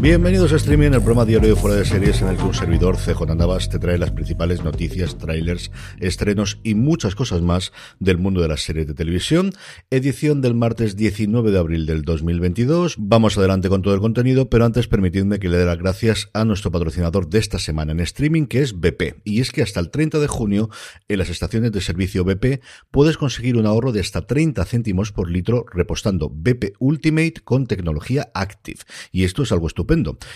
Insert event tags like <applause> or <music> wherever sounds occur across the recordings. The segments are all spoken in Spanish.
Bienvenidos a Streaming, el programa diario de fuera de series en el que un servidor, CJ Navas, te trae las principales noticias, trailers, estrenos y muchas cosas más del mundo de las series de televisión. Edición del martes 19 de abril del 2022. Vamos adelante con todo el contenido, pero antes permitidme que le dé las gracias a nuestro patrocinador de esta semana en streaming, que es BP. Y es que hasta el 30 de junio, en las estaciones de servicio BP, puedes conseguir un ahorro de hasta 30 céntimos por litro repostando BP Ultimate con tecnología Active. Y esto es algo estupendo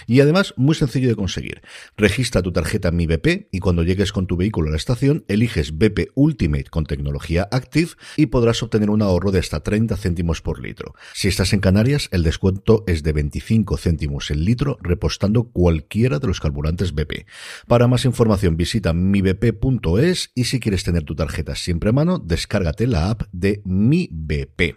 y además, muy sencillo de conseguir. Registra tu tarjeta Mi BP y cuando llegues con tu vehículo a la estación, eliges BP Ultimate con tecnología Active y podrás obtener un ahorro de hasta 30 céntimos por litro. Si estás en Canarias, el descuento es de 25 céntimos el litro repostando cualquiera de los carburantes BP. Para más información visita mibp.es y si quieres tener tu tarjeta siempre a mano, descárgate la app de Mi BP.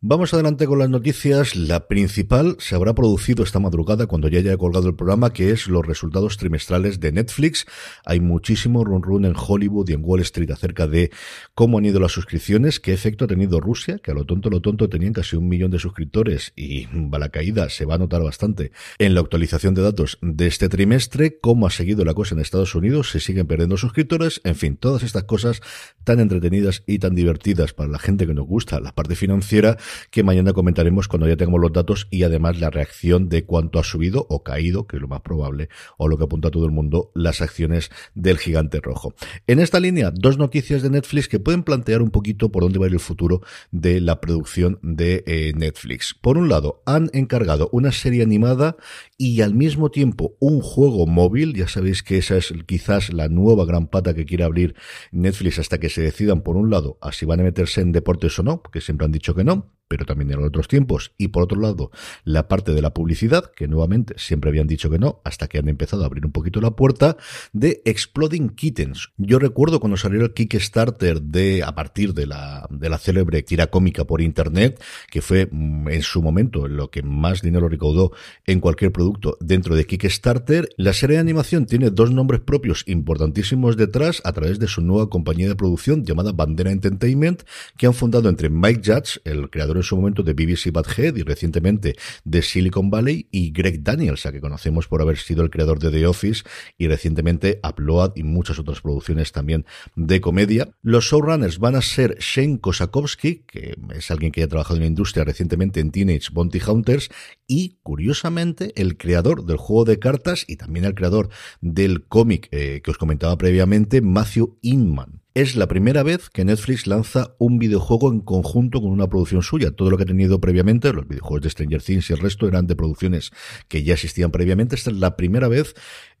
Vamos adelante con las noticias. La principal se habrá producido esta madrugada cuando ya haya colgado el programa, que es los resultados trimestrales de Netflix. Hay muchísimo run run en Hollywood y en Wall Street acerca de cómo han ido las suscripciones, qué efecto ha tenido Rusia, que a lo tonto, lo tonto tenían casi un millón de suscriptores y va la caída se va a notar bastante en la actualización de datos de este trimestre, cómo ha seguido la cosa en Estados Unidos, se siguen perdiendo suscriptores, en fin, todas estas cosas tan entretenidas y tan divertidas para la gente que nos gusta la parte financiera que mañana comentaremos cuando ya tengamos los datos y además la reacción de cuánto ha subido o caído, que es lo más probable, o lo que apunta a todo el mundo, las acciones del gigante rojo. En esta línea, dos noticias de Netflix que pueden plantear un poquito por dónde va a ir el futuro de la producción de eh, Netflix. Por un lado, han encargado una serie animada y al mismo tiempo un juego móvil. Ya sabéis que esa es quizás la nueva gran pata que quiere abrir Netflix hasta que se decidan, por un lado, a si van a meterse en deportes o no, porque siempre han dicho que no, pero también en otros tiempos. Y por otro lado, la parte de la publicidad, que nuevamente siempre habían dicho que no, hasta que han empezado a abrir un poquito la puerta, de Exploding Kittens. Yo recuerdo cuando salió el Kickstarter de, a partir de la, de la célebre tira cómica por internet, que fue mm, en su momento lo que más dinero recaudó en cualquier producto dentro de Kickstarter, la serie de animación tiene dos nombres propios importantísimos detrás a través de su nueva compañía de producción llamada Bandera Entertainment, que han fundado entre Mike Judge, el creador en su momento de BBC Badhead y recientemente de Silicon Valley, y Greg Daniels, a que conocemos por haber sido el creador de The Office y recientemente Upload y muchas otras producciones también de comedia. Los showrunners van a ser Shane Kosakowski, que es alguien que ha trabajado en la industria recientemente en Teenage Bounty Hunters, y curiosamente el creador del juego de cartas y también el creador del cómic eh, que os comentaba previamente, Matthew Inman. Es la primera vez que Netflix lanza un videojuego en conjunto con una producción suya. Todo lo que ha tenido previamente, los videojuegos de Stranger Things y el resto eran de producciones que ya existían previamente. Esta es la primera vez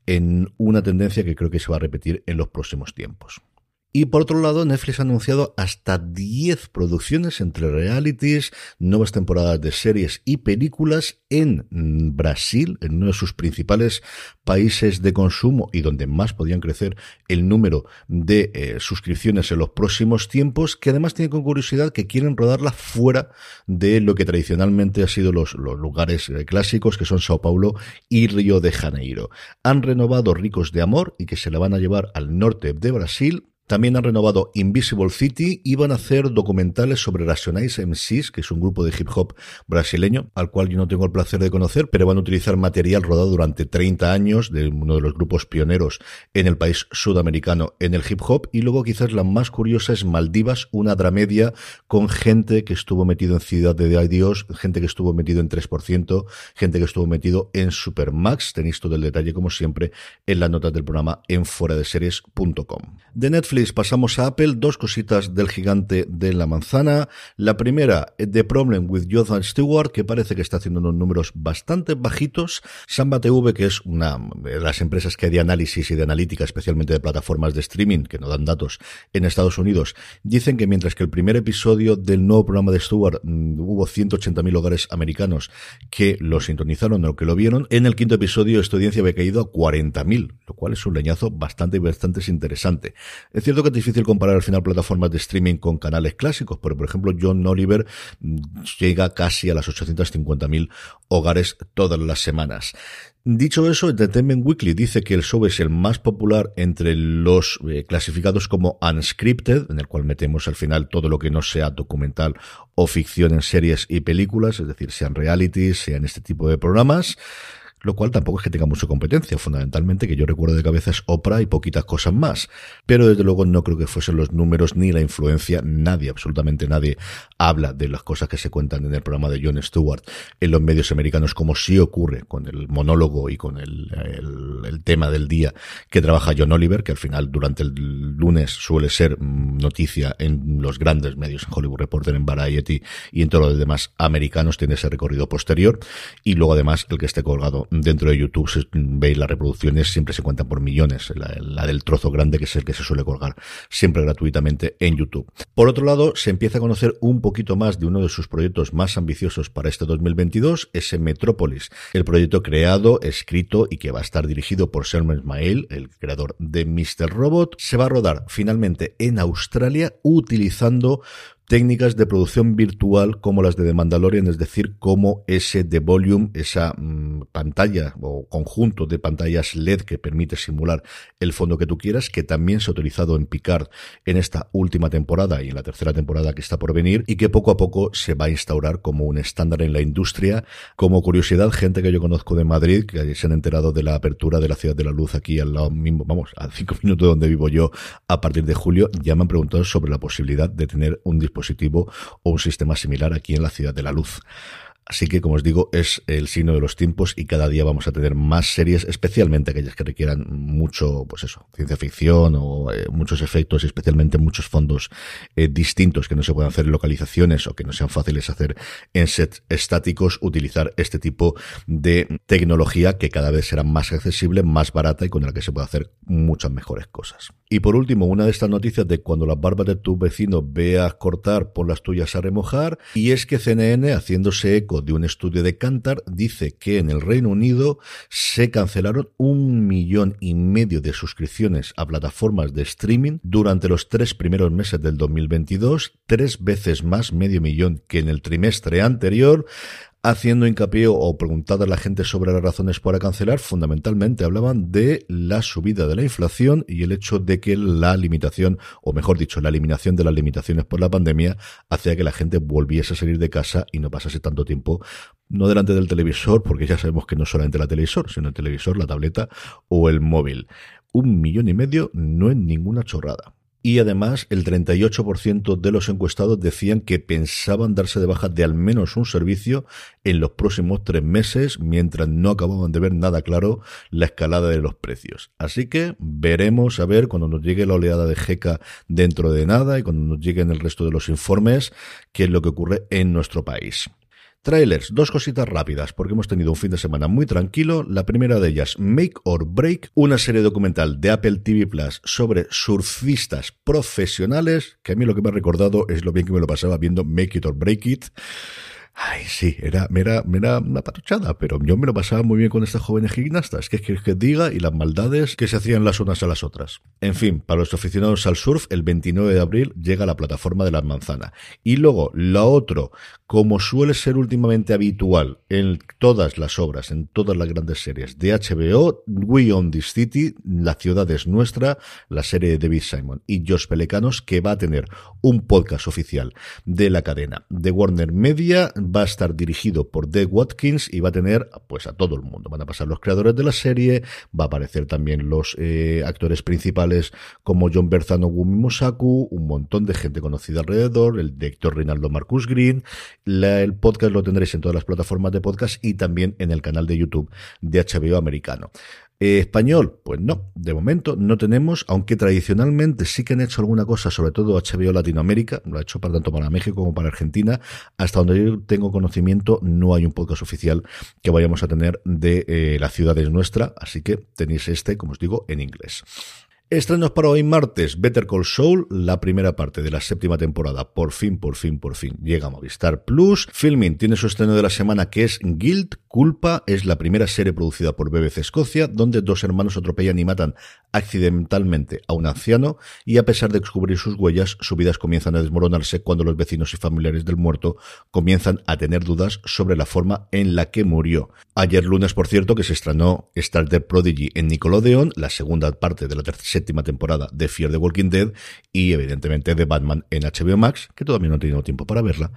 en una tendencia que creo que se va a repetir en los próximos tiempos. Y por otro lado, Netflix ha anunciado hasta 10 producciones entre realities, nuevas temporadas de series y películas en Brasil, en uno de sus principales países de consumo y donde más podían crecer el número de eh, suscripciones en los próximos tiempos, que además tiene con curiosidad que quieren rodarla fuera de lo que tradicionalmente ha sido los, los lugares eh, clásicos, que son Sao Paulo y Río de Janeiro. Han renovado Ricos de Amor y que se la van a llevar al norte de Brasil También han renovado Invisible City y van a hacer documentales sobre Racionais MCs, que es un grupo de hip hop brasileño, al cual yo no tengo el placer de conocer, pero van a utilizar material rodado durante 30 años de uno de los grupos pioneros en el país sudamericano en el hip hop. Y luego quizás la más curiosa es Maldivas, una dramedia con gente que estuvo metido en Ciudad de Dios, gente que estuvo metido en 3%, gente que estuvo metido en Supermax. Tenéis todo el detalle, como siempre, en las notas del programa en series.com. De Netflix pasamos a Apple, dos cositas del gigante de la manzana. La primera, The Problem with Jonathan Stewart, que parece que está haciendo unos números bastante bajitos. Samba TV, que es una de las empresas que de análisis y de analítica, especialmente de plataformas de streaming, que no dan datos en Estados Unidos, dicen que mientras que el primer episodio del nuevo programa de Stewart mm, hubo 180.000 hogares americanos que lo sintonizaron o que lo vieron, en el quinto episodio esta audiencia había caído a 40.000, lo cual es un leñazo bastante, bastante interesante. Es cierto que es difícil comparar al final plataformas de streaming con canales clásicos, pero por ejemplo John Oliver mm, llega casi a las 850.000 hogares todas las semanas. Dicho eso, Entertainment Weekly dice que el show es el más popular entre los eh, clasificados como unscripted, en el cual metemos al final todo lo que no sea documental o ficción en series y películas, es decir, sean realities, sean este tipo de programas lo cual tampoco es que tenga mucha competencia, fundamentalmente, que yo recuerdo de cabeza es Oprah y poquitas cosas más. Pero desde luego no creo que fuesen los números ni la influencia, nadie, absolutamente nadie, habla de las cosas que se cuentan en el programa de Jon Stewart en los medios americanos, como sí ocurre con el monólogo y con el, el, tema del día que trabaja John Oliver, que al final durante el lunes suele ser noticia en los grandes medios, en Hollywood Reporter, en Variety y en todos los demás americanos, tiene ese recorrido posterior. Y luego además el que esté colgado dentro de YouTube veis las reproducciones, siempre se cuentan por millones. La, del trozo grande, que es el que se suele colgar siempre gratuitamente en YouTube. Por otro lado, se empieza a conocer un poquito más de uno de sus proyectos más ambiciosos para este 2022, ese Metrópolis, el proyecto creado, escrito y que va a estar dirigido por Sherman Ismail, el creador de Mr. Robot. Se va a rodar finalmente en Australia utilizando técnicas de producción virtual como las de The Mandalorian, es decir, como ese de volume, esa mm, pantalla o conjunto de pantallas LED que permite simular el fondo que tú quieras, que también se ha utilizado en Picard en esta última temporada y en la tercera temporada que está por venir y que poco a poco se va a instaurar como un estándar en la industria. Como curiosidad, gente que yo conozco de Madrid, que se han enterado de la apertura de la Ciudad de la Luz aquí al lado mismo, vamos, a cinco <laughs> minutos de donde vivo yo a partir de julio, ya me han preguntado sobre la posibilidad de tener un dispositivo dispositivo o un sistema similar aquí en la Ciudad de la Luz. Así que, como os digo, es el signo de los tiempos y cada día vamos a tener más series, especialmente aquellas que requieran mucho, pues eso, ciencia ficción o eh, muchos efectos especialmente muchos fondos eh, distintos que no se puedan hacer en localizaciones o que no sean fáciles hacer en sets estáticos, utilizar este tipo de tecnología que cada vez será más accesible, más barata y con la que se puede hacer muchas mejores cosas. Y por último, una de estas noticias de cuando las barbas de tu vecino veas cortar, por las tuyas a remojar, y es que CNN, haciéndose eco de un estudio de Cantar dice que en el Reino Unido se cancelaron un millón y medio de suscripciones a plataformas de streaming durante los tres primeros meses del 2022, tres veces más medio millón que en el trimestre anterior haciendo hincapié o preguntando a la gente sobre las razones para cancelar, fundamentalmente hablaban de la subida de la inflación y el hecho de que la limitación, o mejor dicho, la eliminación de las limitaciones por la pandemia, hacía que la gente volviese a salir de casa y no pasase tanto tiempo no delante del televisor, porque ya sabemos que no solamente la televisor, sino el televisor, la tableta o el móvil. Un millón y medio no es ninguna chorrada y además el 38% de los encuestados decían que pensaban darse de baja de al menos un servicio en los próximos tres meses mientras no acababan de ver nada claro la escalada de los precios. Así que veremos a ver cuando nos llegue la oleada de GECA dentro de nada y cuando nos lleguen el resto de los informes qué es lo que ocurre en nuestro país. Trailers, dos cositas rápidas, porque hemos tenido un fin de semana muy tranquilo. La primera de ellas, Make or Break, una serie documental de Apple TV Plus sobre surfistas profesionales, que a mí lo que me ha recordado es lo bien que me lo pasaba viendo Make It or Break It. Ay, sí, era, era, era una patuchada, pero yo me lo pasaba muy bien con estas jóvenes gimnastas, que es que, diga y las maldades que se hacían las unas a las otras. En fin, para los aficionados al surf, el 29 de abril llega la plataforma de la manzana. Y luego, lo otro, como suele ser últimamente habitual en todas las obras, en todas las grandes series de HBO, We Own This City, La ciudad es nuestra, la serie de David Simon y Josh Pelecanos, que va a tener un podcast oficial de la cadena de Warner Media va a estar dirigido por Dave Watkins y va a tener pues a todo el mundo. Van a pasar los creadores de la serie, va a aparecer también los eh, actores principales como John Berzano Gumi Mosaku, un montón de gente conocida alrededor, el director Reinaldo Marcus Green. el podcast lo tendréis en todas las plataformas de podcast y también en el canal de YouTube de HBO americano. Español, pues no, de momento no tenemos, aunque tradicionalmente sí que han hecho alguna cosa, sobre todo HBO Latinoamérica, lo ha hecho para tanto para México como para Argentina, hasta donde yo tengo conocimiento no hay un podcast oficial que vayamos a tener de eh, La ciudad es nuestra, así que tenéis este, como os digo, en inglés. Estrenos para hoy martes, Better Call Saul, la primera parte de la séptima temporada, por fin, por fin, por fin, llega a Movistar Plus. Filming tiene su estreno de la semana que es Guild, Culpa, es la primera serie producida por BBC Escocia, donde dos hermanos atropellan y matan accidentalmente a un anciano, y a pesar de descubrir sus huellas, sus vidas comienzan a desmoronarse cuando los vecinos y familiares del muerto comienzan a tener dudas sobre la forma en la que murió. Ayer lunes, por cierto, que se estrenó Star Trek Prodigy en Nickelodeon, la segunda parte de la séptima temporada de Fear the Walking Dead y evidentemente de Batman en HBO Max, que todavía no he tenido tiempo para verla.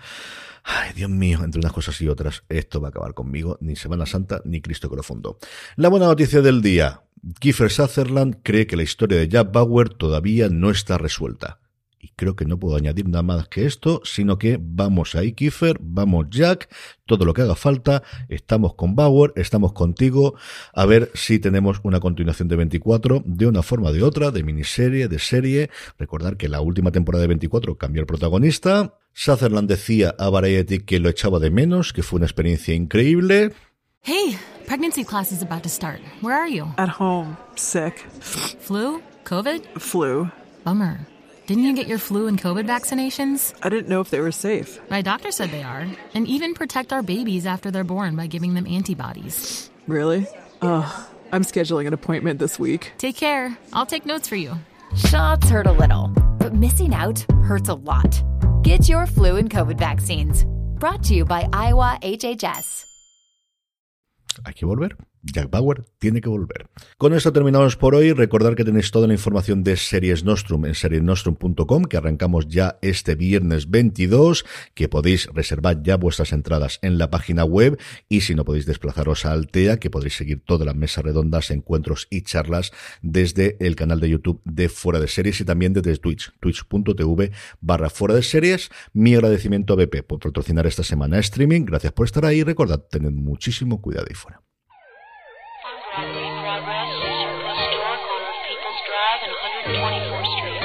Ay, Dios mío, entre unas cosas y otras, esto va a acabar conmigo, ni Semana Santa, ni Cristo que. La buena noticia del día. Kiefer Sutherland cree que la historia de Jack Bauer todavía no está resuelta. Y creo que no puedo añadir nada más que esto, sino que vamos ahí, Kiefer, vamos Jack, todo lo que haga falta, estamos con Bauer, estamos contigo, a ver si tenemos una continuación de 24 de una forma o de otra, de miniserie, de serie. Recordar que la última temporada de 24 cambió el protagonista. Sutherland decía a Variety que lo echaba de menos, que fue una experiencia increíble. Hey, pregnancy class is about to start. Where are you? At home, sick. Flu? COVID? Flu. Bummer. Didn't you get your flu and COVID vaccinations? I didn't know if they were safe. My doctor said they are, and even protect our babies after they're born by giving them antibodies. Really? Ugh. I'm scheduling an appointment this week. Take care. I'll take notes for you. Shots hurt a little, but missing out hurts a lot. Get your flu and COVID vaccines. Brought to you by Iowa HHS. Hay que volver. Jack Bauer tiene que volver. Con esto terminamos por hoy. Recordar que tenéis toda la información de Series Nostrum en seriesnostrum.com, que arrancamos ya este viernes 22, que podéis reservar ya vuestras entradas en la página web y si no podéis desplazaros a Altea, que podéis seguir todas las mesas redondas, encuentros y charlas desde el canal de YouTube de Fuera de Series y también desde Twitch, twitch.tv barra Fuera de Series. Mi agradecimiento a BP por patrocinar esta semana streaming. Gracias por estar ahí. Recordad, tened muchísimo cuidado ahí fuera. Progress is your restaurant on People's Drive and 124th Street.